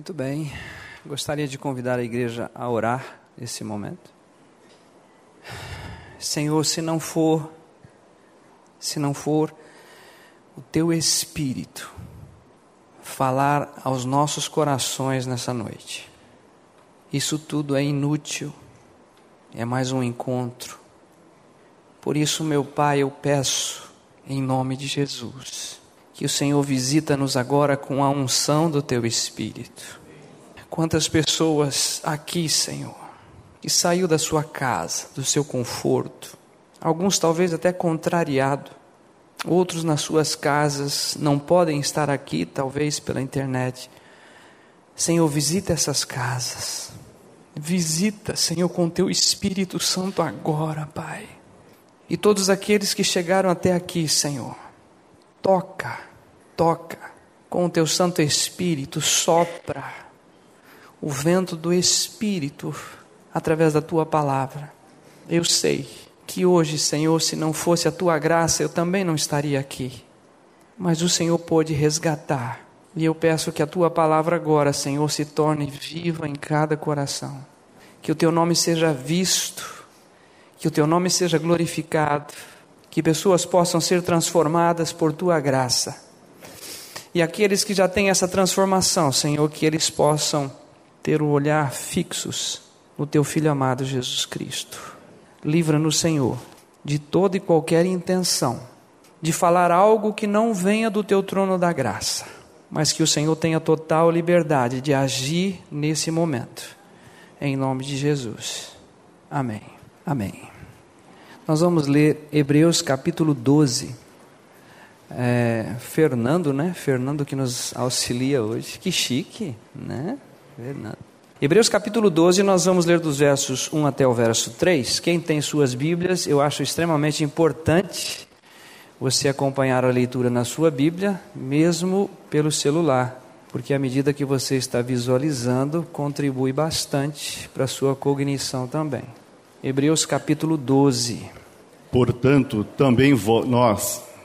Muito bem. Gostaria de convidar a igreja a orar nesse momento. Senhor, se não for se não for o teu espírito falar aos nossos corações nessa noite. Isso tudo é inútil. É mais um encontro. Por isso, meu Pai, eu peço em nome de Jesus que o Senhor visita-nos agora com a unção do teu espírito. Quantas pessoas aqui, Senhor, que saiu da sua casa, do seu conforto, alguns talvez até contrariado, outros nas suas casas não podem estar aqui, talvez pela internet. Senhor, visita essas casas. Visita, Senhor, com teu Espírito Santo agora, Pai. E todos aqueles que chegaram até aqui, Senhor, toca toca com o teu Santo Espírito, sopra o vento do Espírito através da tua palavra. Eu sei que hoje, Senhor, se não fosse a tua graça, eu também não estaria aqui. Mas o Senhor pôde resgatar. E eu peço que a tua palavra agora, Senhor, se torne viva em cada coração. Que o teu nome seja visto, que o teu nome seja glorificado, que pessoas possam ser transformadas por tua graça e aqueles que já têm essa transformação, Senhor, que eles possam ter o olhar fixos no Teu Filho amado Jesus Cristo. Livra-nos, Senhor, de toda e qualquer intenção de falar algo que não venha do Teu trono da graça, mas que o Senhor tenha total liberdade de agir nesse momento. Em nome de Jesus. Amém. Amém. Nós vamos ler Hebreus capítulo 12 é, Fernando, né? Fernando que nos auxilia hoje. Que chique, né? Fernando. Hebreus capítulo 12, nós vamos ler dos versos 1 até o verso 3. Quem tem suas Bíblias, eu acho extremamente importante você acompanhar a leitura na sua Bíblia, mesmo pelo celular, porque à medida que você está visualizando, contribui bastante para a sua cognição também. Hebreus capítulo 12. Portanto, também nós,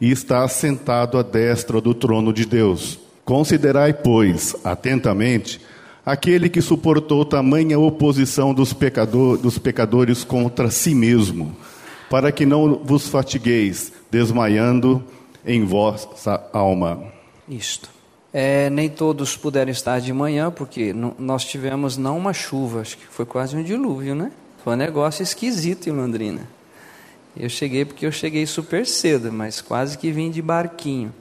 e está assentado à destra do trono de Deus. Considerai, pois, atentamente, aquele que suportou tamanha oposição dos, pecador, dos pecadores contra si mesmo, para que não vos fatigueis, desmaiando em vossa alma. Isto. É, nem todos puderam estar de manhã, porque nós tivemos não uma chuva, acho que foi quase um dilúvio, né? Foi um negócio esquisito em Londrina. Eu cheguei porque eu cheguei super cedo, mas quase que vim de barquinho.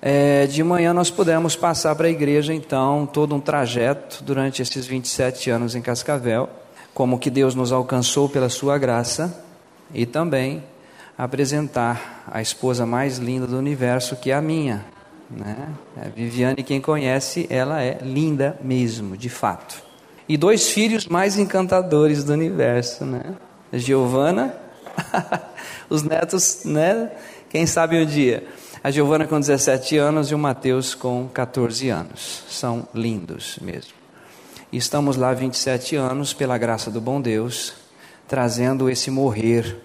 É, de manhã nós pudemos passar para a igreja, então, todo um trajeto durante esses 27 anos em Cascavel, como que Deus nos alcançou pela sua graça, e também apresentar a esposa mais linda do universo, que é a minha. Né? A Viviane, quem conhece, ela é linda mesmo, de fato. E dois filhos mais encantadores do universo, né? Giovana Os netos, né? Quem sabe um dia. A Giovana com 17 anos e o Mateus com 14 anos. São lindos mesmo. Estamos lá 27 anos, pela graça do bom Deus, trazendo esse morrer,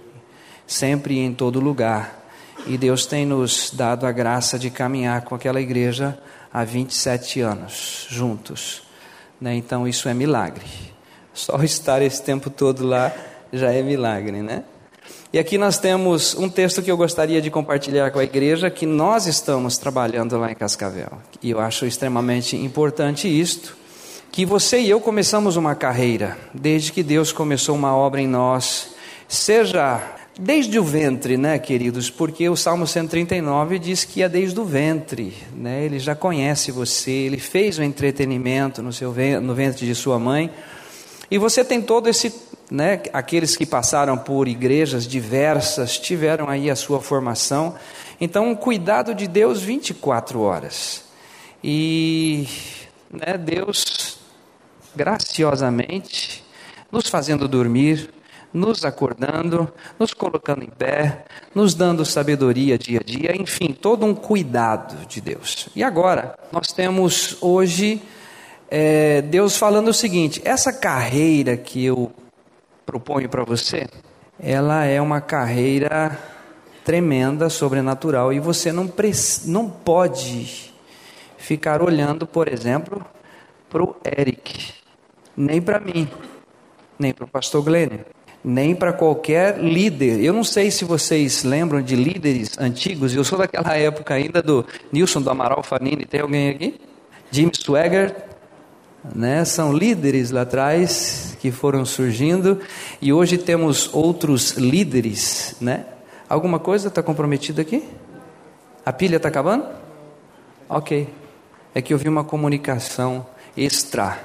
sempre e em todo lugar. E Deus tem nos dado a graça de caminhar com aquela igreja há 27 anos, juntos. Né? Então isso é milagre. Só estar esse tempo todo lá já é milagre, né? E aqui nós temos um texto que eu gostaria de compartilhar com a igreja, que nós estamos trabalhando lá em Cascavel. E eu acho extremamente importante isto, que você e eu começamos uma carreira, desde que Deus começou uma obra em nós, seja desde o ventre, né, queridos? Porque o Salmo 139 diz que é desde o ventre, né? Ele já conhece você, ele fez o entretenimento no seu no ventre de sua mãe. E você tem todo esse né, aqueles que passaram por igrejas diversas tiveram aí a sua formação. Então, um cuidado de Deus 24 horas. E né, Deus graciosamente, nos fazendo dormir, nos acordando, nos colocando em pé, nos dando sabedoria dia a dia, enfim, todo um cuidado de Deus. E agora, nós temos hoje é, Deus falando o seguinte: essa carreira que eu proponho para você, ela é uma carreira tremenda, sobrenatural, e você não, não pode ficar olhando, por exemplo, para o Eric, nem para mim, nem para o pastor Glenn, nem para qualquer líder. Eu não sei se vocês lembram de líderes antigos, eu sou daquela época ainda do Nilson do Amaral Fanini, tem alguém aqui? Jim Swagger, né? São líderes lá atrás que foram surgindo e hoje temos outros líderes, né? Alguma coisa está comprometida aqui? A pilha está acabando? Ok. É que eu vi uma comunicação extra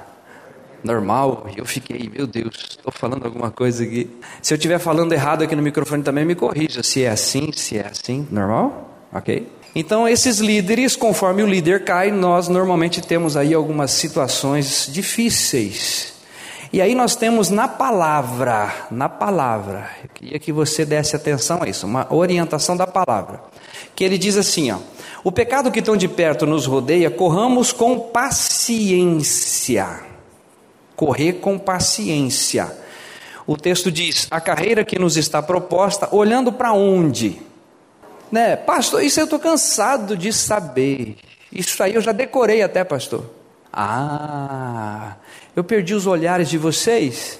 normal e eu fiquei, meu Deus, estou falando alguma coisa aqui. Se eu estiver falando errado aqui no microfone também me corrija. Se é assim, se é assim, normal? Ok. Então, esses líderes, conforme o líder cai, nós normalmente temos aí algumas situações difíceis e aí nós temos na palavra, na palavra, eu queria que você desse atenção a isso, uma orientação da palavra, que ele diz assim, ó, o pecado que tão de perto nos rodeia, corramos com paciência, correr com paciência. O texto diz, a carreira que nos está proposta, olhando para onde? Né, pastor, isso eu estou cansado de saber, isso aí eu já decorei até, pastor. Ah, eu perdi os olhares de vocês.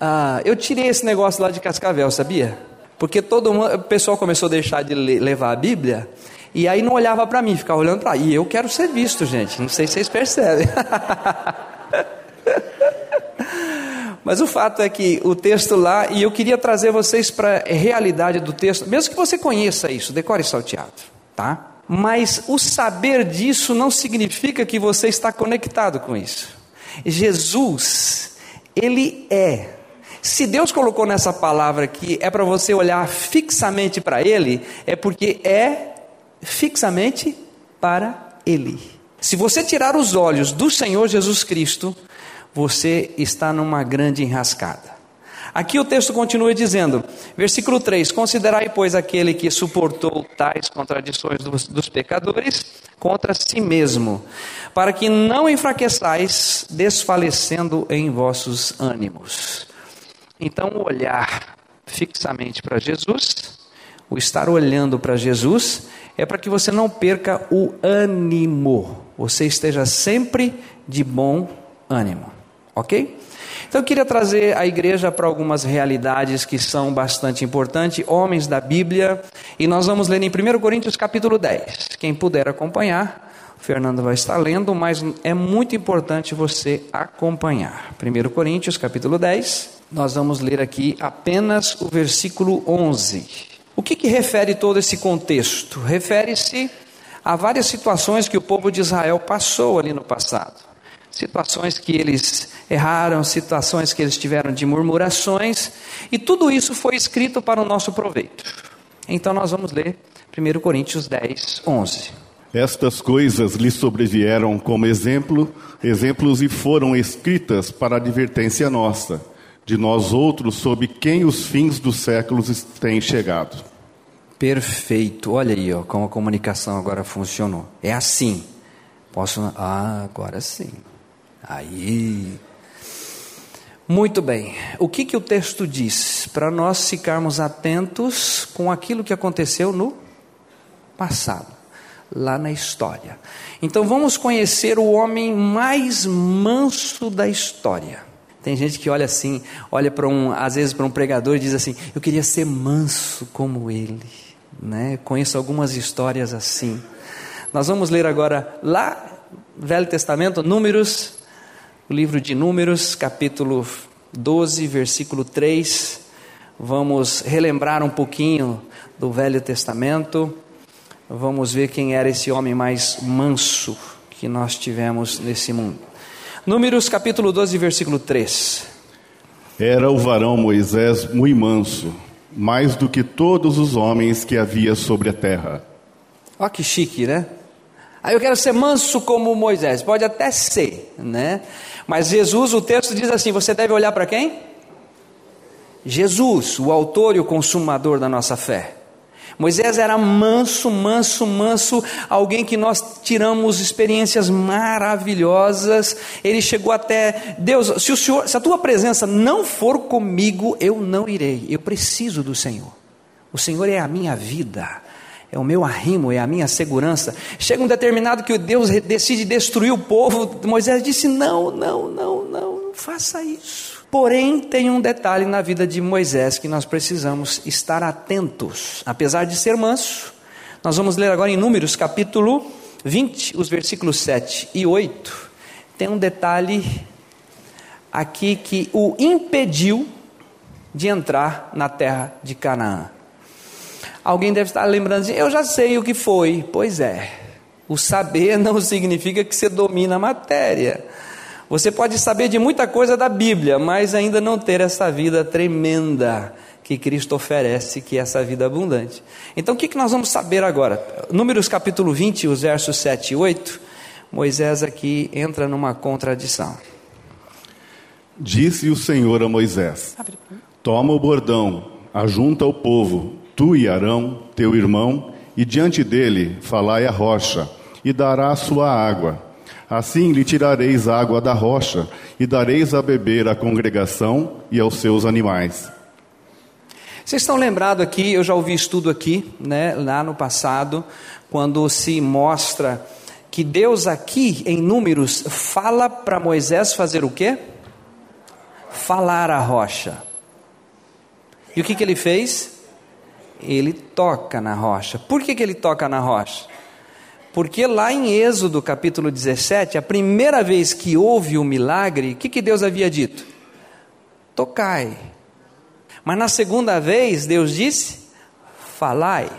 Ah, eu tirei esse negócio lá de Cascavel, sabia? Porque todo mundo, o pessoal começou a deixar de levar a Bíblia e aí não olhava para mim, ficava olhando para. E eu quero ser visto, gente. Não sei se vocês percebem. Mas o fato é que o texto lá, e eu queria trazer vocês para a realidade do texto, mesmo que você conheça isso, decore salteado, tá? Mas o saber disso não significa que você está conectado com isso. Jesus, Ele é. Se Deus colocou nessa palavra que é para você olhar fixamente para Ele, é porque é fixamente para Ele. Se você tirar os olhos do Senhor Jesus Cristo, você está numa grande enrascada. Aqui o texto continua dizendo, versículo 3: Considerai, pois, aquele que suportou tais contradições dos, dos pecadores contra si mesmo, para que não enfraqueçais, desfalecendo em vossos ânimos. Então, o olhar fixamente para Jesus, o estar olhando para Jesus, é para que você não perca o ânimo, você esteja sempre de bom ânimo, ok? Então eu queria trazer a igreja para algumas realidades que são bastante importantes, homens da Bíblia, e nós vamos ler em 1 Coríntios capítulo 10. Quem puder acompanhar, o Fernando vai estar lendo, mas é muito importante você acompanhar. 1 Coríntios capítulo 10, nós vamos ler aqui apenas o versículo 11. O que, que refere todo esse contexto? Refere-se a várias situações que o povo de Israel passou ali no passado situações que eles erraram, situações que eles tiveram de murmurações, e tudo isso foi escrito para o nosso proveito. Então nós vamos ler 1 Coríntios 10, 11. Estas coisas lhe sobrevieram como exemplo, exemplos e foram escritas para advertência nossa, de nós outros, sob quem os fins dos séculos têm chegado. Perfeito. Olha aí, ó, como a comunicação agora funcionou. É assim. Posso. Ah, agora sim. Aí. Muito bem. O que, que o texto diz? Para nós ficarmos atentos com aquilo que aconteceu no passado, lá na história. Então vamos conhecer o homem mais manso da história. Tem gente que olha assim, olha para um, às vezes para um pregador e diz assim: "Eu queria ser manso como ele", né? Conheço algumas histórias assim. Nós vamos ler agora lá Velho Testamento, Números o livro de Números, capítulo 12, versículo 3. Vamos relembrar um pouquinho do Velho Testamento. Vamos ver quem era esse homem mais manso que nós tivemos nesse mundo. Números, capítulo 12, versículo 3. Era o varão Moisés muito manso, mais do que todos os homens que havia sobre a terra. Olha que chique, né? Aí eu quero ser manso como Moisés, pode até ser, né? Mas Jesus, o texto diz assim: você deve olhar para quem? Jesus, o autor e o consumador da nossa fé. Moisés era manso, manso, manso, alguém que nós tiramos experiências maravilhosas. Ele chegou até Deus, se o Senhor, se a tua presença não for comigo, eu não irei. Eu preciso do Senhor. O Senhor é a minha vida. É o meu arrimo, é a minha segurança. Chega um determinado que Deus decide destruir o povo. Moisés disse: Não, não, não, não, não faça isso. Porém, tem um detalhe na vida de Moisés que nós precisamos estar atentos. Apesar de ser manso, nós vamos ler agora em Números capítulo 20, os versículos 7 e 8. Tem um detalhe aqui que o impediu de entrar na terra de Canaã. Alguém deve estar lembrando assim: eu já sei o que foi. Pois é, o saber não significa que você domina a matéria. Você pode saber de muita coisa da Bíblia, mas ainda não ter essa vida tremenda que Cristo oferece, que é essa vida abundante. Então o que, que nós vamos saber agora? Números capítulo 20, os versos 7 e 8, Moisés aqui entra numa contradição. Disse o Senhor a Moisés: Toma o bordão, ajunta o povo, tu e Arão, teu irmão, e diante dele falai a rocha, e dará a sua água Assim lhe tirareis água da rocha e dareis a beber à congregação e aos seus animais. Vocês estão lembrados aqui, eu já ouvi estudo aqui, né, lá no passado, quando se mostra que Deus aqui em Números fala para Moisés fazer o quê? Falar a rocha. E o que, que ele fez? Ele toca na rocha. Por que, que ele toca na rocha? Porque lá em Êxodo capítulo 17, a primeira vez que houve o milagre, o que, que Deus havia dito? Tocai. Mas na segunda vez, Deus disse: falai.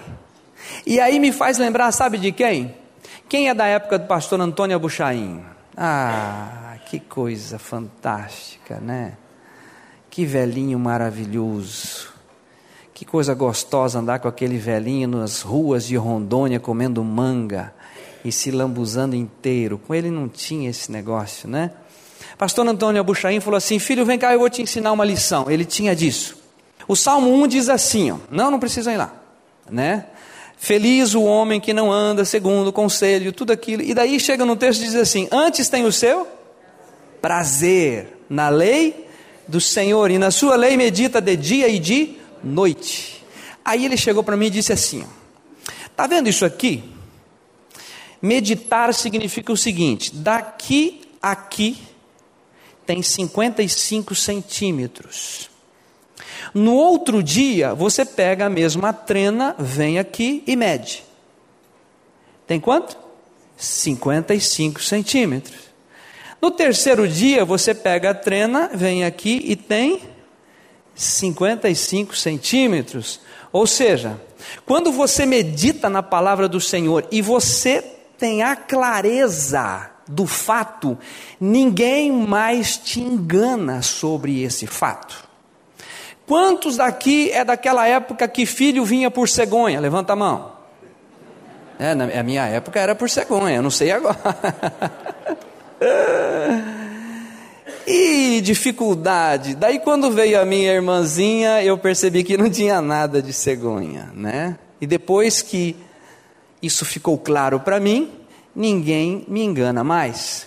E aí me faz lembrar, sabe de quem? Quem é da época do pastor Antônio Abuchaim? Ah, que coisa fantástica, né? Que velhinho maravilhoso. Que coisa gostosa andar com aquele velhinho nas ruas de Rondônia comendo manga e se lambuzando inteiro. Com ele não tinha esse negócio, né? Pastor Antônio Abuchaim falou assim: Filho, vem cá, eu vou te ensinar uma lição. Ele tinha disso. O Salmo 1 diz assim: ó, Não, não precisa ir lá, né? Feliz o homem que não anda segundo o conselho, tudo aquilo. E daí chega no texto e diz assim: Antes tem o seu prazer na lei do Senhor, e na sua lei medita de dia e de noite. Aí ele chegou para mim e disse assim: Está vendo isso aqui? Meditar significa o seguinte: daqui a aqui tem 55 centímetros. No outro dia, você pega a mesma trena, vem aqui e mede. Tem quanto? 55 centímetros. No terceiro dia, você pega a trena, vem aqui e tem 55 centímetros. Ou seja, quando você medita na palavra do Senhor e você tem a clareza do fato, ninguém mais te engana sobre esse fato. Quantos daqui é daquela época que filho vinha por cegonha? Levanta a mão. É, na minha época era por cegonha, não sei agora. e dificuldade. Daí quando veio a minha irmãzinha, eu percebi que não tinha nada de cegonha, né? E depois que isso ficou claro para mim, ninguém me engana mais.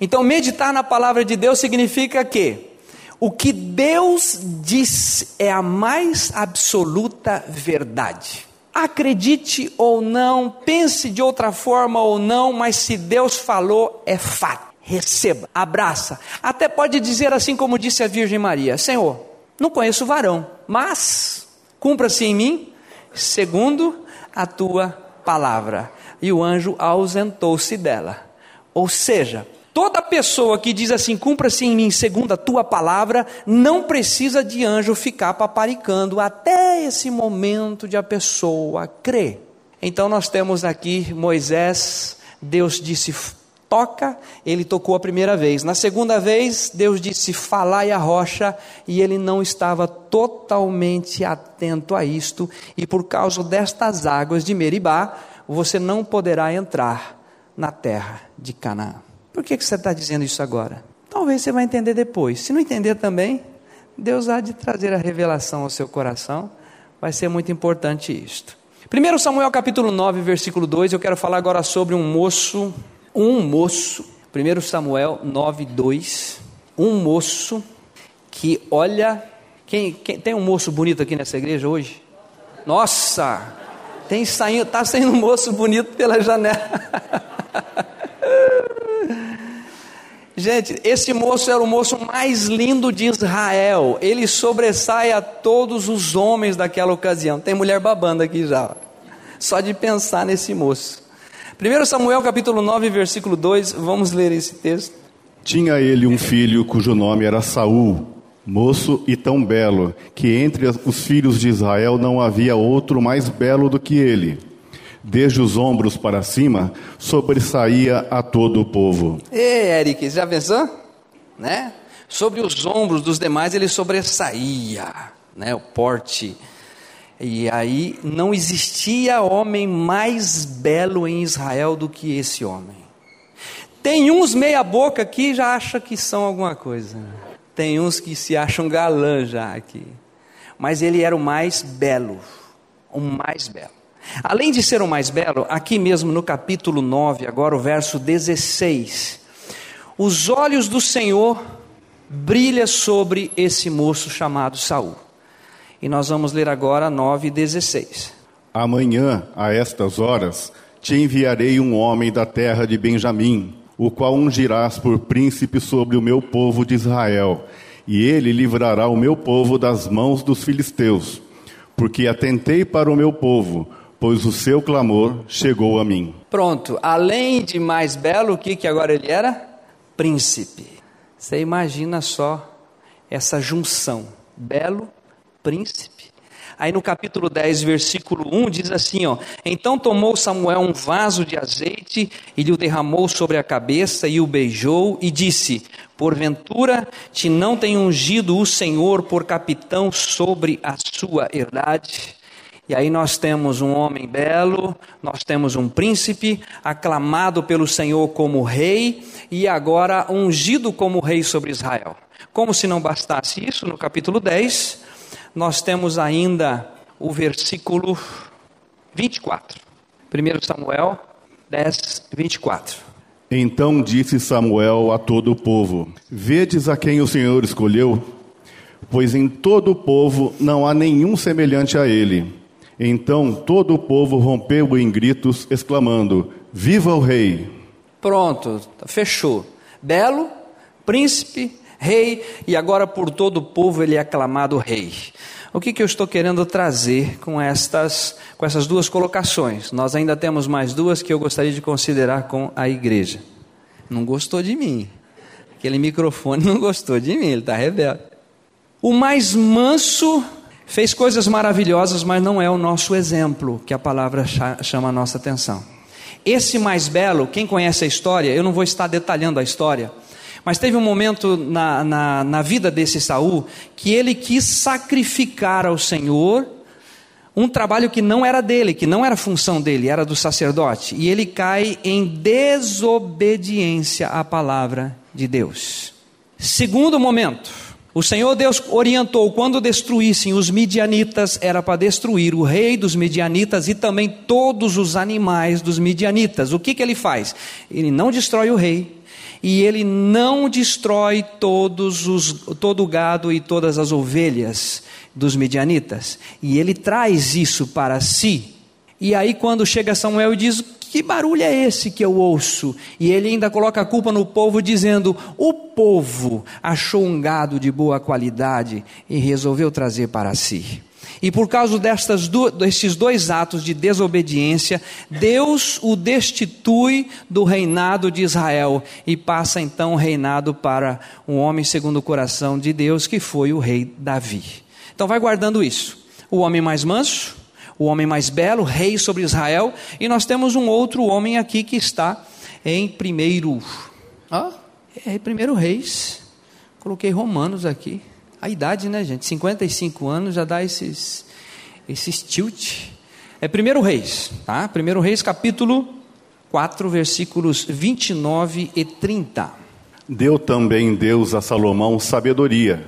Então, meditar na palavra de Deus significa que o que Deus diz é a mais absoluta verdade. Acredite ou não, pense de outra forma ou não, mas se Deus falou, é fato. Receba, abraça. Até pode dizer assim como disse a Virgem Maria: Senhor, não conheço varão, mas cumpra-se em mim segundo a tua palavra. E o anjo ausentou-se dela. Ou seja, toda pessoa que diz assim, cumpra-se em mim segundo a tua palavra, não precisa de anjo ficar paparicando até esse momento de a pessoa crer. Então nós temos aqui Moisés, Deus disse, toca, ele tocou a primeira vez. Na segunda vez, Deus disse: Falai a rocha, e ele não estava totalmente atento a isto, e por causa destas águas de Meribá, você não poderá entrar na terra de Canaã. Por que, que você está dizendo isso agora? Talvez você vai entender depois. Se não entender também, Deus há de trazer a revelação ao seu coração. Vai ser muito importante isto. 1 Samuel capítulo 9, versículo 2, eu quero falar agora sobre um moço, um moço, 1 Samuel 9, 2, um moço que olha, quem, quem tem um moço bonito aqui nessa igreja hoje? Nossa, tem saindo, tá saindo um moço bonito pela janela. Gente, esse moço era o moço mais lindo de Israel. Ele sobressai a todos os homens daquela ocasião. Tem mulher babando aqui já. Só de pensar nesse moço. 1 Samuel capítulo 9, versículo 2, vamos ler esse texto. Tinha ele um filho cujo nome era Saul, moço e tão belo, que entre os filhos de Israel não havia outro mais belo do que ele desde os ombros para cima, sobressaía a todo o povo. Ei, Eric, já pensou? Né? Sobre os ombros dos demais ele sobressaía, né? O porte. E aí não existia homem mais belo em Israel do que esse homem. Tem uns meia boca que já acha que são alguma coisa. Tem uns que se acham galã já aqui. Mas ele era o mais belo, o mais belo. Além de ser o mais belo, aqui mesmo no capítulo 9, agora o verso 16, os olhos do Senhor brilham sobre esse moço chamado Saul. E nós vamos ler agora 9:16. Amanhã, a estas horas, te enviarei um homem da terra de Benjamim, o qual ungirás por príncipe sobre o meu povo de Israel, e ele livrará o meu povo das mãos dos filisteus, porque atentei para o meu povo, pois o seu clamor chegou a mim. Pronto, além de mais belo, o que, que agora ele era? Príncipe. Você imagina só essa junção: belo, príncipe. Aí no capítulo 10, versículo 1 diz assim: ó, Então tomou Samuel um vaso de azeite e lhe o derramou sobre a cabeça e o beijou e disse: Porventura te não tem ungido o Senhor por capitão sobre a sua herdade? E aí nós temos um homem belo, nós temos um príncipe aclamado pelo Senhor como rei e agora ungido como rei sobre Israel. Como se não bastasse isso, no capítulo 10, nós temos ainda o versículo 24. 1 Samuel 10, 24. Então disse Samuel a todo o povo: Vedes a quem o Senhor escolheu? Pois em todo o povo não há nenhum semelhante a ele então todo o povo rompeu em gritos, exclamando: Viva o rei! Pronto, fechou. Belo, príncipe, rei, e agora por todo o povo ele é aclamado rei. O que, que eu estou querendo trazer com estas, com essas duas colocações? Nós ainda temos mais duas que eu gostaria de considerar com a igreja. Não gostou de mim. Aquele microfone não gostou de mim, ele está rebelde. O mais manso Fez coisas maravilhosas, mas não é o nosso exemplo que a palavra chama a nossa atenção. Esse mais belo, quem conhece a história, eu não vou estar detalhando a história, mas teve um momento na, na, na vida desse Saul que ele quis sacrificar ao Senhor um trabalho que não era dele, que não era função dele, era do sacerdote, e ele cai em desobediência à palavra de Deus. Segundo momento, o Senhor Deus orientou quando destruíssem os midianitas, era para destruir o rei dos midianitas e também todos os animais dos midianitas. O que, que ele faz? Ele não destrói o rei e ele não destrói todos os, todo o gado e todas as ovelhas dos midianitas. E ele traz isso para si. E aí, quando chega Samuel e diz: que barulho é esse que eu ouço? E ele ainda coloca a culpa no povo, dizendo: O povo achou um gado de boa qualidade e resolveu trazer para si. E por causa destas destes dois atos de desobediência, Deus o destitui do reinado de Israel e passa então o reinado para um homem segundo o coração de Deus, que foi o rei Davi. Então vai guardando isso. O homem mais manso, o homem mais belo, rei sobre Israel, e nós temos um outro homem aqui que está em primeiro, ah, é primeiro reis, coloquei romanos aqui, a idade né gente, 55 anos já dá esses, esses tilt, é primeiro reis, tá? primeiro reis capítulo 4 versículos 29 e 30. Deu também Deus a Salomão sabedoria,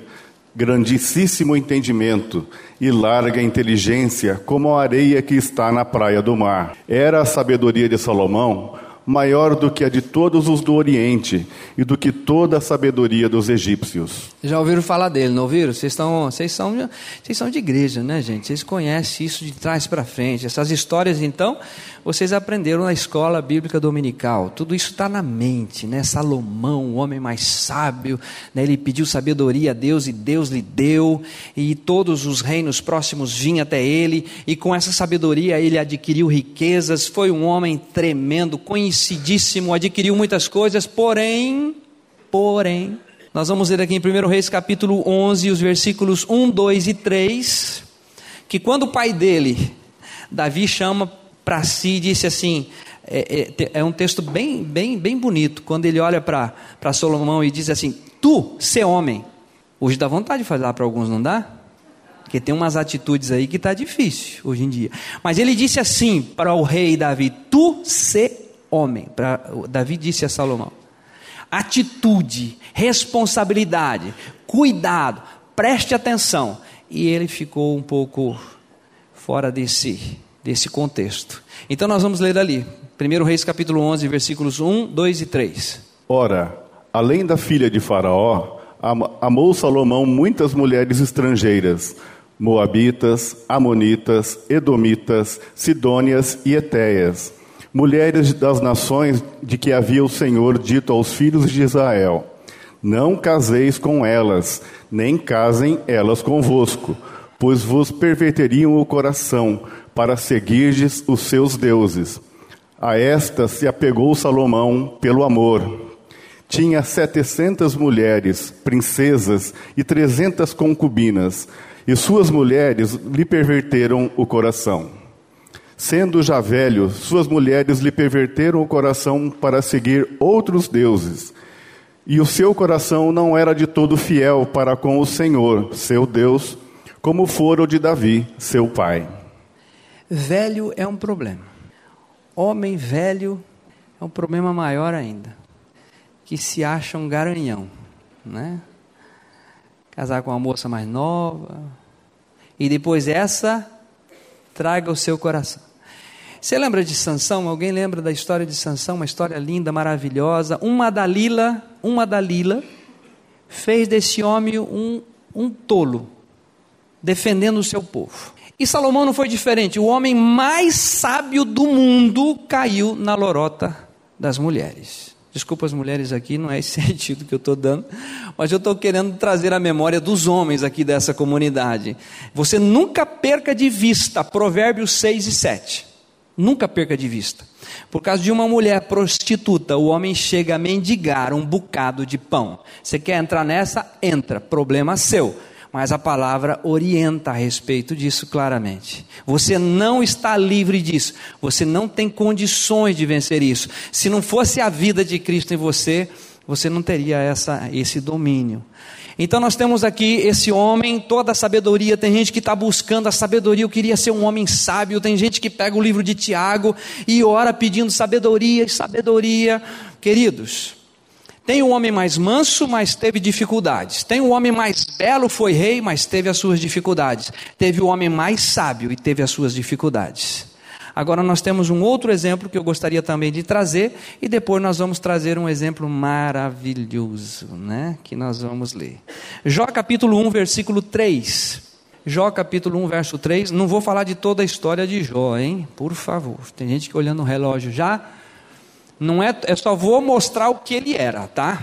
grandíssimo entendimento e larga inteligência, como a areia que está na praia do mar. Era a sabedoria de Salomão maior do que a de todos os do Oriente e do que toda a sabedoria dos egípcios. Já ouviram falar dele, não ouviram? Vocês, estão, vocês, são, vocês são de igreja, né, gente? Vocês conhecem isso de trás para frente. Essas histórias, então, vocês aprenderam na escola bíblica dominical. Tudo isso está na mente, né? Salomão, o homem mais sábio, né? ele pediu sabedoria a Deus e Deus lhe deu, e todos os reinos próximos vinham até ele, e com essa sabedoria ele adquiriu riquezas. Foi um homem tremendo, conhecido conhecidíssimo, adquiriu muitas coisas, porém, porém, nós vamos ler aqui em 1 Reis capítulo 11, os versículos 1, 2 e 3, que quando o pai dele, Davi, chama para si, disse assim, é, é, é, um texto bem, bem, bem bonito, quando ele olha para Salomão e diz assim, tu, ser homem, hoje dá vontade de falar para alguns, não dá? Porque tem umas atitudes aí que está difícil hoje em dia. Mas ele disse assim para o rei Davi: Tu ser homem. Pra, Davi disse a Salomão: atitude, responsabilidade, cuidado, preste atenção. E ele ficou um pouco fora desse, desse contexto. Então nós vamos ler ali, 1 Reis capítulo 11, versículos 1, 2 e 3. Ora, além da filha de Faraó, amou Salomão muitas mulheres estrangeiras, moabitas, amonitas, edomitas, sidônias e etéias mulheres das nações de que havia o Senhor dito aos filhos de Israel: Não caseis com elas, nem casem elas convosco, pois vos perverteriam o coração para seguirdes os seus deuses. A esta se apegou Salomão pelo amor. Tinha setecentas mulheres, princesas e trezentas concubinas, e suas mulheres lhe perverteram o coração. Sendo já velho, suas mulheres lhe perverteram o coração para seguir outros deuses. E o seu coração não era de todo fiel para com o Senhor, seu Deus, como fora o de Davi, seu pai. Velho é um problema. Homem velho é um problema maior ainda. Que se acha um garanhão, né? Casar com uma moça mais nova. E depois essa traga o seu coração. Você lembra de Sansão? Alguém lembra da história de Sansão? Uma história linda, maravilhosa. Uma Dalila, uma Dalila fez desse homem um, um tolo, defendendo o seu povo. E Salomão não foi diferente. O homem mais sábio do mundo caiu na lorota das mulheres. Desculpa as mulheres aqui, não é esse sentido que eu estou dando, mas eu estou querendo trazer a memória dos homens aqui dessa comunidade. Você nunca perca de vista Provérbios 6 e 7. Nunca perca de vista. Por causa de uma mulher prostituta, o homem chega a mendigar um bocado de pão. Você quer entrar nessa? Entra. Problema seu. Mas a palavra orienta a respeito disso claramente. Você não está livre disso. Você não tem condições de vencer isso. Se não fosse a vida de Cristo em você, você não teria essa, esse domínio. Então nós temos aqui esse homem, toda a sabedoria. Tem gente que está buscando a sabedoria, eu queria ser um homem sábio. Tem gente que pega o livro de Tiago e ora pedindo sabedoria e sabedoria. Queridos, tem o homem mais manso, mas teve dificuldades. Tem o homem mais belo, foi rei, mas teve as suas dificuldades. Teve o homem mais sábio e teve as suas dificuldades. Agora nós temos um outro exemplo que eu gostaria também de trazer e depois nós vamos trazer um exemplo maravilhoso, né, que nós vamos ler. Jó capítulo 1, versículo 3. Jó capítulo 1, verso 3. Não vou falar de toda a história de Jó, hein? Por favor. Tem gente que olhando o relógio já. Não é, eu só vou mostrar o que ele era, tá?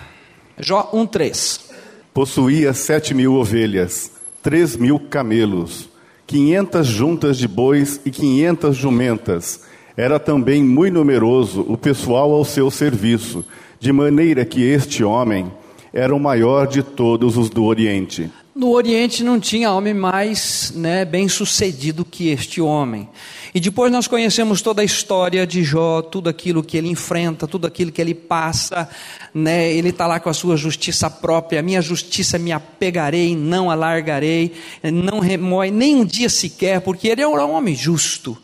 Jó 1, 3. Possuía sete mil ovelhas, três mil camelos, quinhentas juntas de bois e quinhentas jumentas. Era também muito numeroso o pessoal ao seu serviço, de maneira que este homem era o maior de todos os do Oriente. No Oriente não tinha homem mais né, bem sucedido que este homem. E depois nós conhecemos toda a história de Jó, tudo aquilo que ele enfrenta, tudo aquilo que ele passa. Né? Ele está lá com a sua justiça própria. A minha justiça me apegarei, não alargarei, não remói nem um dia sequer, porque ele é um homem justo.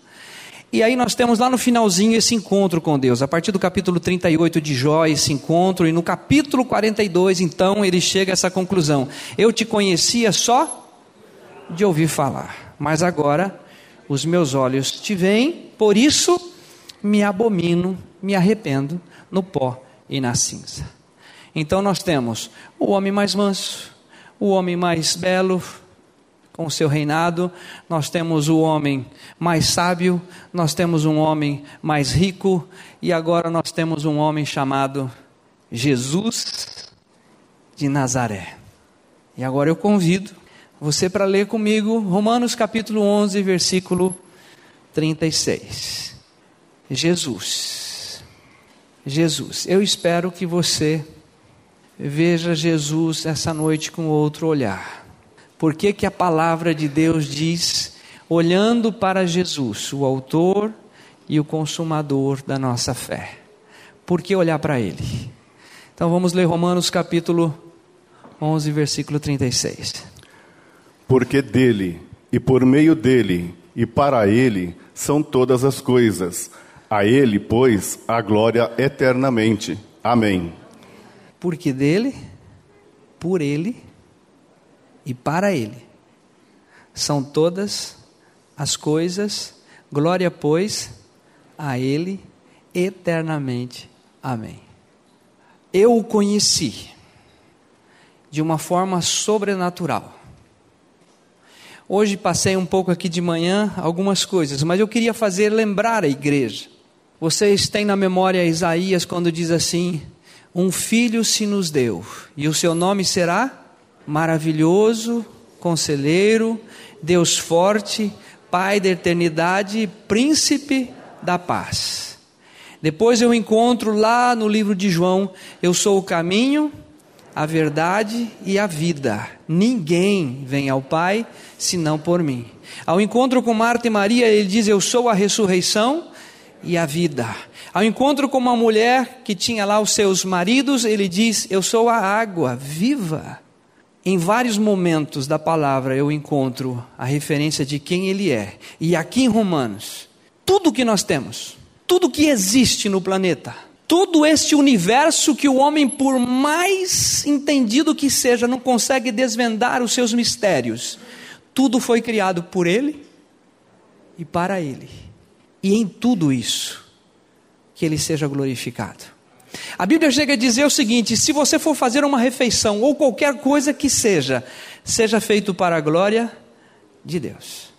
E aí nós temos lá no finalzinho esse encontro com Deus, a partir do capítulo 38 de Jó, esse encontro, e no capítulo 42, então, ele chega a essa conclusão: Eu te conhecia só de ouvir falar, mas agora os meus olhos te veem, por isso me abomino, me arrependo no pó e na cinza. Então nós temos o homem mais manso, o homem mais belo, com o seu reinado, nós temos o homem mais sábio, nós temos um homem mais rico, e agora nós temos um homem chamado Jesus de Nazaré. E agora eu convido você para ler comigo Romanos capítulo 11, versículo 36. Jesus. Jesus. Eu espero que você veja Jesus essa noite com outro olhar. Por que, que a palavra de Deus diz, olhando para Jesus, o autor e o consumador da nossa fé? Por que olhar para Ele? Então vamos ler Romanos capítulo 11, versículo 36. Porque dele, e por meio dele, e para ele, são todas as coisas. A ele, pois, a glória eternamente. Amém. Porque dele, por ele e para Ele. São todas as coisas, glória, pois, a Ele eternamente. Amém. Eu o conheci de uma forma sobrenatural. Hoje passei um pouco aqui de manhã algumas coisas, mas eu queria fazer lembrar a igreja. Vocês têm na memória Isaías quando diz assim: Um filho se nos deu, e o seu nome será maravilhoso, conselheiro, Deus forte, Pai da eternidade, príncipe da paz. Depois eu encontro lá no livro de João: Eu sou o caminho, a verdade e a vida. Ninguém vem ao Pai senão por mim. Ao encontro com Marta e Maria, ele diz: Eu sou a ressurreição e a vida. Ao encontro com uma mulher que tinha lá os seus maridos, ele diz: Eu sou a água viva. Em vários momentos da palavra eu encontro a referência de quem ele é. E aqui em Romanos, tudo que nós temos, tudo que existe no planeta, todo este universo que o homem, por mais entendido que seja, não consegue desvendar os seus mistérios, tudo foi criado por ele e para ele. E em tudo isso, que ele seja glorificado. A Bíblia chega a dizer o seguinte: se você for fazer uma refeição ou qualquer coisa que seja, seja feito para a glória de Deus.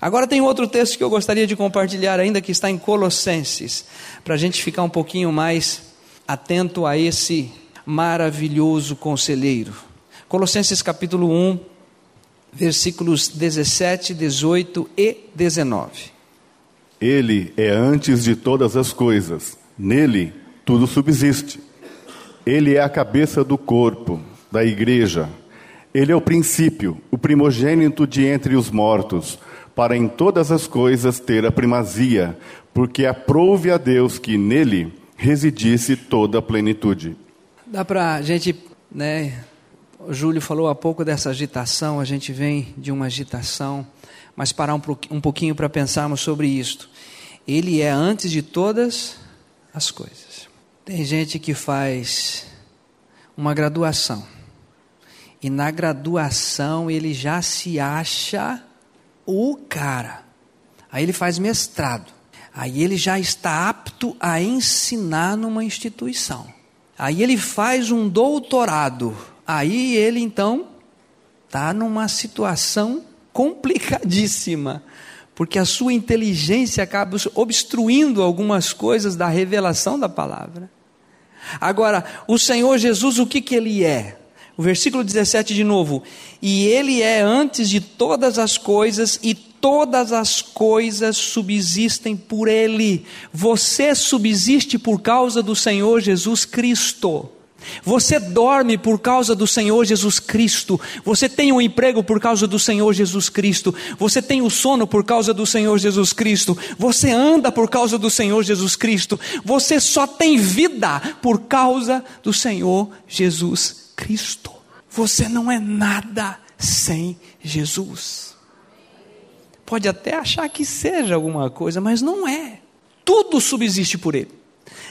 Agora tem outro texto que eu gostaria de compartilhar ainda, que está em Colossenses, para a gente ficar um pouquinho mais atento a esse maravilhoso conselheiro. Colossenses capítulo 1, versículos 17, 18 e 19. Ele é antes de todas as coisas, nele tudo subsiste. Ele é a cabeça do corpo, da igreja. Ele é o princípio, o primogênito de entre os mortos, para em todas as coisas ter a primazia, porque aprouve a Deus que nele residisse toda a plenitude. Dá para a gente, né? O Júlio falou há pouco dessa agitação, a gente vem de uma agitação, mas parar um, um pouquinho para pensarmos sobre isto. Ele é antes de todas as coisas. Tem gente que faz uma graduação. E na graduação ele já se acha o cara. Aí ele faz mestrado. Aí ele já está apto a ensinar numa instituição. Aí ele faz um doutorado. Aí ele então está numa situação complicadíssima porque a sua inteligência acaba obstruindo algumas coisas da revelação da palavra. Agora, o Senhor Jesus, o que, que ele é? O versículo 17 de novo. E ele é antes de todas as coisas, e todas as coisas subsistem por ele. Você subsiste por causa do Senhor Jesus Cristo. Você dorme por causa do Senhor Jesus Cristo. Você tem um emprego por causa do Senhor Jesus Cristo. Você tem o sono por causa do Senhor Jesus Cristo. Você anda por causa do Senhor Jesus Cristo. Você só tem vida por causa do Senhor Jesus Cristo. Você não é nada sem Jesus. pode até achar que seja alguma coisa, mas não é. Tudo subsiste por ele.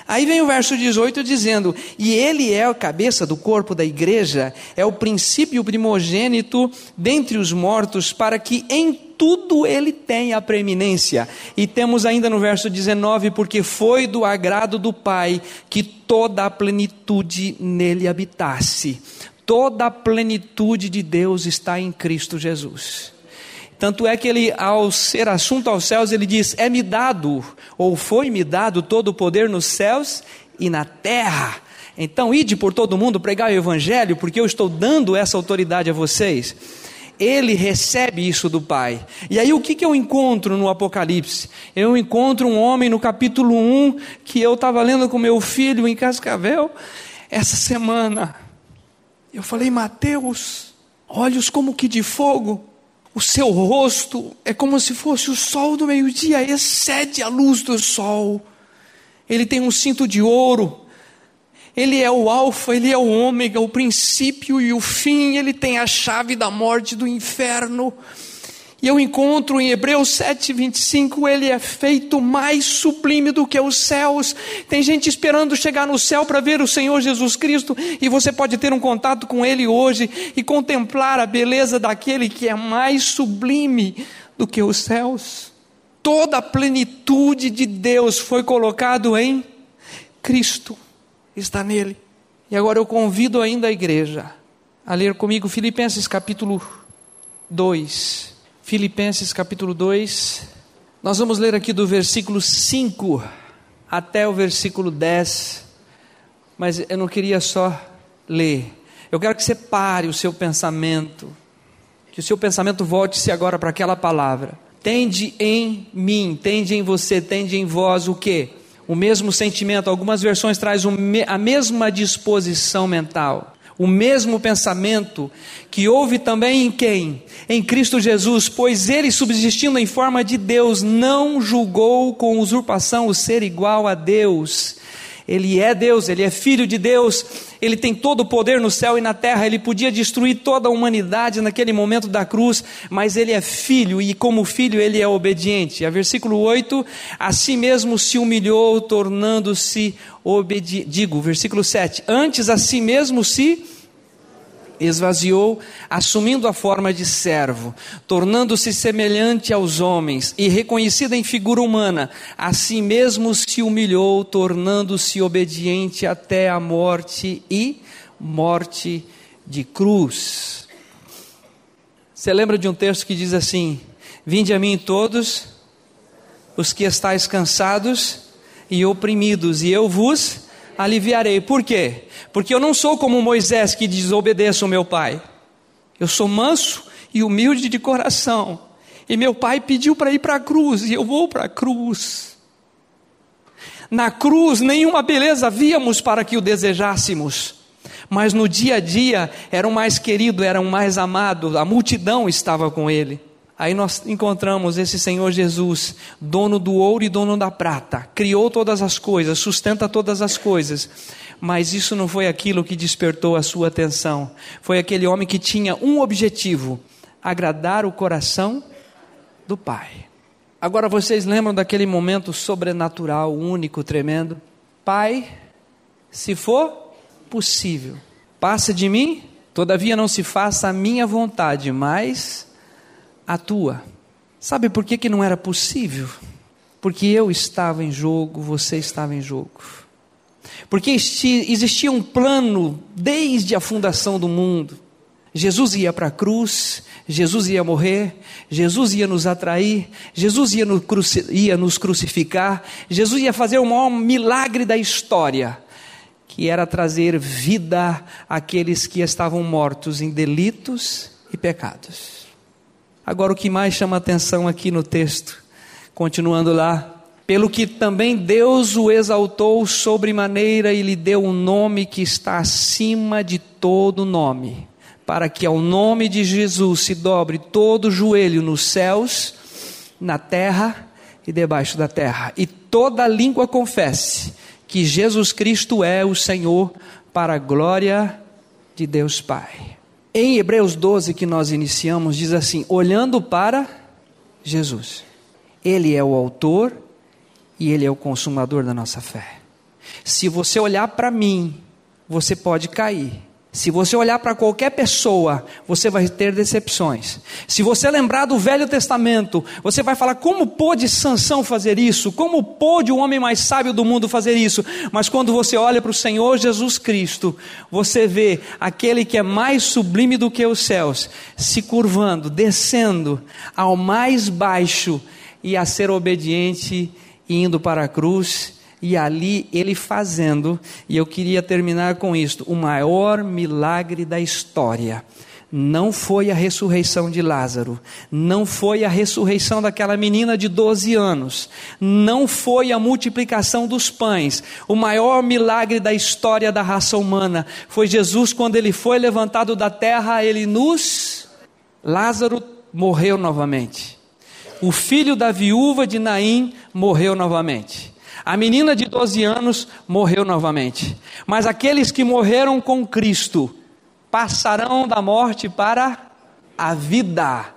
Aí vem o verso 18 dizendo: E ele é a cabeça do corpo da igreja, é o princípio primogênito dentre os mortos, para que em tudo ele tenha a preeminência. E temos ainda no verso 19: Porque foi do agrado do Pai que toda a plenitude nele habitasse. Toda a plenitude de Deus está em Cristo Jesus. Tanto é que ele, ao ser assunto aos céus, ele diz: É-me dado, ou foi-me dado todo o poder nos céus e na terra. Então, ide por todo mundo pregar o evangelho, porque eu estou dando essa autoridade a vocês. Ele recebe isso do Pai. E aí, o que, que eu encontro no Apocalipse? Eu encontro um homem no capítulo 1 que eu estava lendo com meu filho em Cascavel essa semana. Eu falei, Mateus, olhos como que de fogo o seu rosto é como se fosse o sol do meio-dia, excede a luz do sol. Ele tem um cinto de ouro. Ele é o Alfa, ele é o Ômega, o princípio e o fim. Ele tem a chave da morte do inferno. E eu encontro em Hebreus 7, 25, ele é feito mais sublime do que os céus. Tem gente esperando chegar no céu para ver o Senhor Jesus Cristo, e você pode ter um contato com ele hoje e contemplar a beleza daquele que é mais sublime do que os céus. Toda a plenitude de Deus foi colocado em Cristo, está nele. E agora eu convido ainda a igreja a ler comigo Filipenses capítulo 2 Filipenses capítulo 2. Nós vamos ler aqui do versículo 5 até o versículo 10. Mas eu não queria só ler. Eu quero que você pare o seu pensamento. Que o seu pensamento volte-se agora para aquela palavra. Tende em mim, tende em você, tende em vós o que? O mesmo sentimento. Algumas versões traz a mesma disposição mental o mesmo pensamento que houve também em quem? Em Cristo Jesus, pois ele, subsistindo em forma de Deus, não julgou com usurpação o ser igual a Deus. Ele é Deus, ele é filho de Deus, ele tem todo o poder no céu e na terra, ele podia destruir toda a humanidade naquele momento da cruz, mas ele é filho e, como filho, ele é obediente. A versículo 8: a si mesmo se humilhou, tornando-se obediente. Digo, versículo 7: antes a si mesmo se esvaziou, assumindo a forma de servo, tornando-se semelhante aos homens e reconhecido em figura humana, a si mesmo se humilhou, tornando-se obediente até a morte e morte de cruz. Você lembra de um texto que diz assim: Vinde a mim todos os que estáis cansados e oprimidos, e eu vos aliviarei. Por quê? Porque eu não sou como Moisés que desobedeço o meu pai. Eu sou manso e humilde de coração. E meu pai pediu para ir para a cruz, e eu vou para a cruz. Na cruz, nenhuma beleza víamos para que o desejássemos, mas no dia a dia era o mais querido, era o mais amado, a multidão estava com ele. Aí nós encontramos esse Senhor Jesus, dono do ouro e dono da prata, criou todas as coisas, sustenta todas as coisas, mas isso não foi aquilo que despertou a sua atenção. Foi aquele homem que tinha um objetivo: agradar o coração do Pai. Agora vocês lembram daquele momento sobrenatural, único, tremendo? Pai, se for possível, passa de mim, todavia não se faça a minha vontade, mas a tua. Sabe por que, que não era possível? Porque eu estava em jogo, você estava em jogo. Porque existia um plano desde a fundação do mundo. Jesus ia para a cruz, Jesus ia morrer, Jesus ia nos atrair, Jesus ia nos crucificar, Jesus ia fazer o maior milagre da história, que era trazer vida àqueles que estavam mortos em delitos e pecados. Agora, o que mais chama atenção aqui no texto, continuando lá, pelo que também Deus o exaltou sobremaneira e lhe deu um nome que está acima de todo nome, para que ao nome de Jesus se dobre todo joelho nos céus, na terra e debaixo da terra, e toda língua confesse que Jesus Cristo é o Senhor, para a glória de Deus Pai. Em Hebreus 12, que nós iniciamos, diz assim: olhando para Jesus. Ele é o autor e ele é o consumador da nossa fé. Se você olhar para mim, você pode cair. Se você olhar para qualquer pessoa, você vai ter decepções. Se você lembrar do Velho Testamento, você vai falar como pôde Sansão fazer isso? Como pôde o homem mais sábio do mundo fazer isso? Mas quando você olha para o Senhor Jesus Cristo, você vê aquele que é mais sublime do que os céus, se curvando, descendo ao mais baixo e a ser obediente, indo para a cruz e ali ele fazendo, e eu queria terminar com isto: o maior milagre da história. Não foi a ressurreição de Lázaro, não foi a ressurreição daquela menina de 12 anos, não foi a multiplicação dos pães. O maior milagre da história da raça humana foi Jesus, quando ele foi levantado da terra, ele nos. Lázaro morreu novamente. O filho da viúva de Naim morreu novamente. A menina de 12 anos morreu novamente. Mas aqueles que morreram com Cristo passarão da morte para a vida.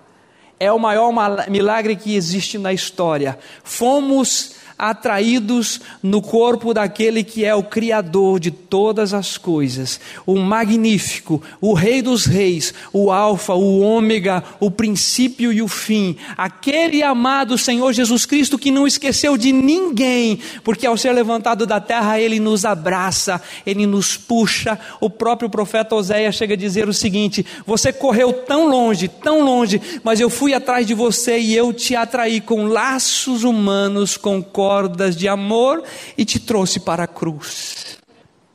É o maior milagre que existe na história. Fomos atraídos no corpo daquele que é o Criador de todas as coisas, o Magnífico, o Rei dos Reis, o Alfa, o Ômega, o princípio e o fim, aquele amado Senhor Jesus Cristo que não esqueceu de ninguém, porque ao ser levantado da terra, ele nos abraça, ele nos puxa. O próprio profeta Oséias chega a dizer o seguinte: Você correu tão longe, tão longe, mas eu fui atrás de você e eu te atraí com laços humanos, com cordas cordas de amor e te trouxe para a cruz.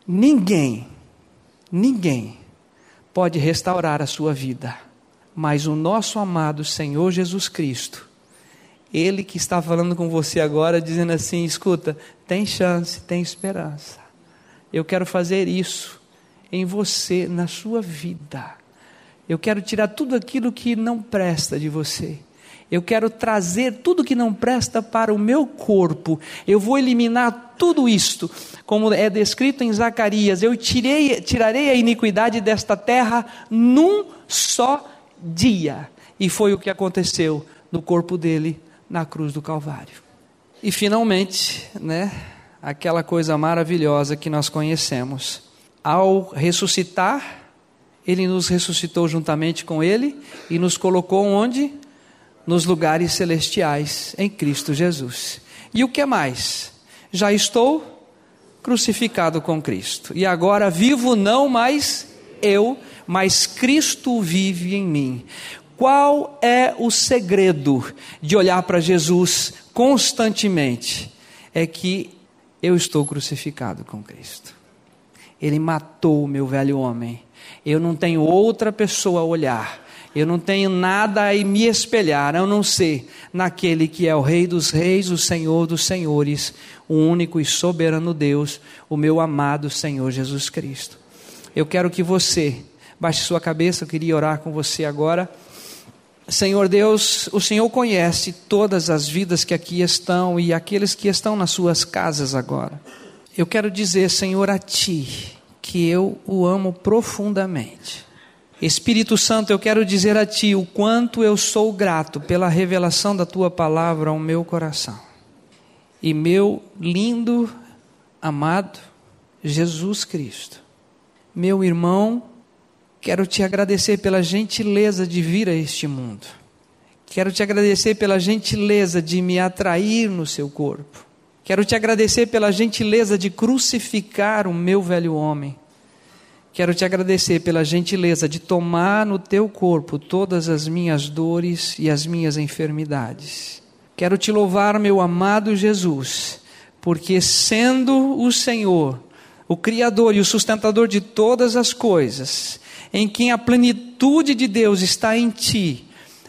Ninguém, ninguém pode restaurar a sua vida, mas o nosso amado Senhor Jesus Cristo, Ele que está falando com você agora, dizendo assim: escuta, tem chance, tem esperança. Eu quero fazer isso em você, na sua vida. Eu quero tirar tudo aquilo que não presta de você eu quero trazer tudo que não presta para o meu corpo. Eu vou eliminar tudo isto, como é descrito em Zacarias. Eu tirei, tirarei a iniquidade desta terra num só dia. E foi o que aconteceu no corpo dele na cruz do Calvário. E finalmente, né, aquela coisa maravilhosa que nós conhecemos. Ao ressuscitar, ele nos ressuscitou juntamente com ele e nos colocou onde? Nos lugares celestiais em Cristo Jesus. E o que mais? Já estou crucificado com Cristo. E agora vivo não mais eu, mas Cristo vive em mim. Qual é o segredo de olhar para Jesus constantemente? É que eu estou crucificado com Cristo. Ele matou o meu velho homem. Eu não tenho outra pessoa a olhar eu não tenho nada a me espelhar, a não ser naquele que é o Rei dos Reis, o Senhor dos Senhores, o único e soberano Deus, o meu amado Senhor Jesus Cristo. Eu quero que você baixe sua cabeça, eu queria orar com você agora. Senhor Deus, o Senhor conhece todas as vidas que aqui estão e aqueles que estão nas suas casas agora. Eu quero dizer, Senhor, a Ti, que eu o amo profundamente Espírito Santo, eu quero dizer a Ti o quanto eu sou grato pela revelação da Tua palavra ao meu coração. E meu lindo, amado Jesus Cristo, meu irmão, quero te agradecer pela gentileza de vir a este mundo. Quero te agradecer pela gentileza de me atrair no seu corpo. Quero te agradecer pela gentileza de crucificar o meu velho homem Quero te agradecer pela gentileza de tomar no teu corpo todas as minhas dores e as minhas enfermidades. Quero te louvar, meu amado Jesus, porque sendo o Senhor, o Criador e o sustentador de todas as coisas, em quem a plenitude de Deus está em ti,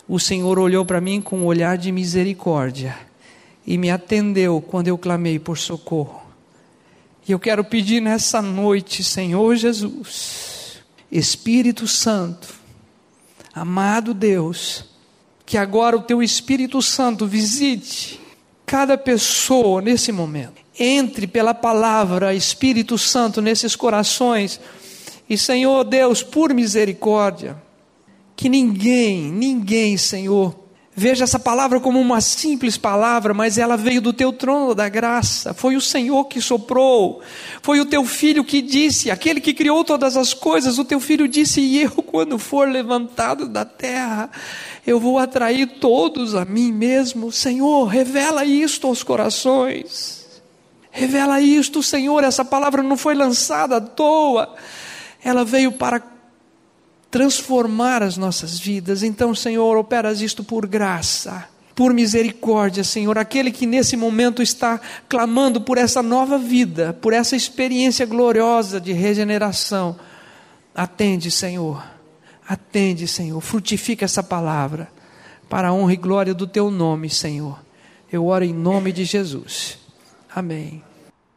o Senhor olhou para mim com um olhar de misericórdia e me atendeu quando eu clamei por socorro. Eu quero pedir nessa noite, Senhor Jesus, Espírito Santo, amado Deus, que agora o teu Espírito Santo visite cada pessoa nesse momento. Entre pela palavra, Espírito Santo, nesses corações. E, Senhor Deus, por misericórdia, que ninguém, ninguém, Senhor, Veja essa palavra como uma simples palavra, mas ela veio do teu trono da graça. Foi o Senhor que soprou. Foi o teu filho que disse, aquele que criou todas as coisas, o teu filho disse: "E eu, quando for levantado da terra, eu vou atrair todos a mim mesmo". Senhor, revela isto aos corações. Revela isto, Senhor. Essa palavra não foi lançada à toa. Ela veio para transformar as nossas vidas. Então, Senhor, operas isto por graça, por misericórdia, Senhor. Aquele que nesse momento está clamando por essa nova vida, por essa experiência gloriosa de regeneração, atende, Senhor. Atende, Senhor. Frutifica essa palavra para a honra e glória do teu nome, Senhor. Eu oro em nome de Jesus. Amém.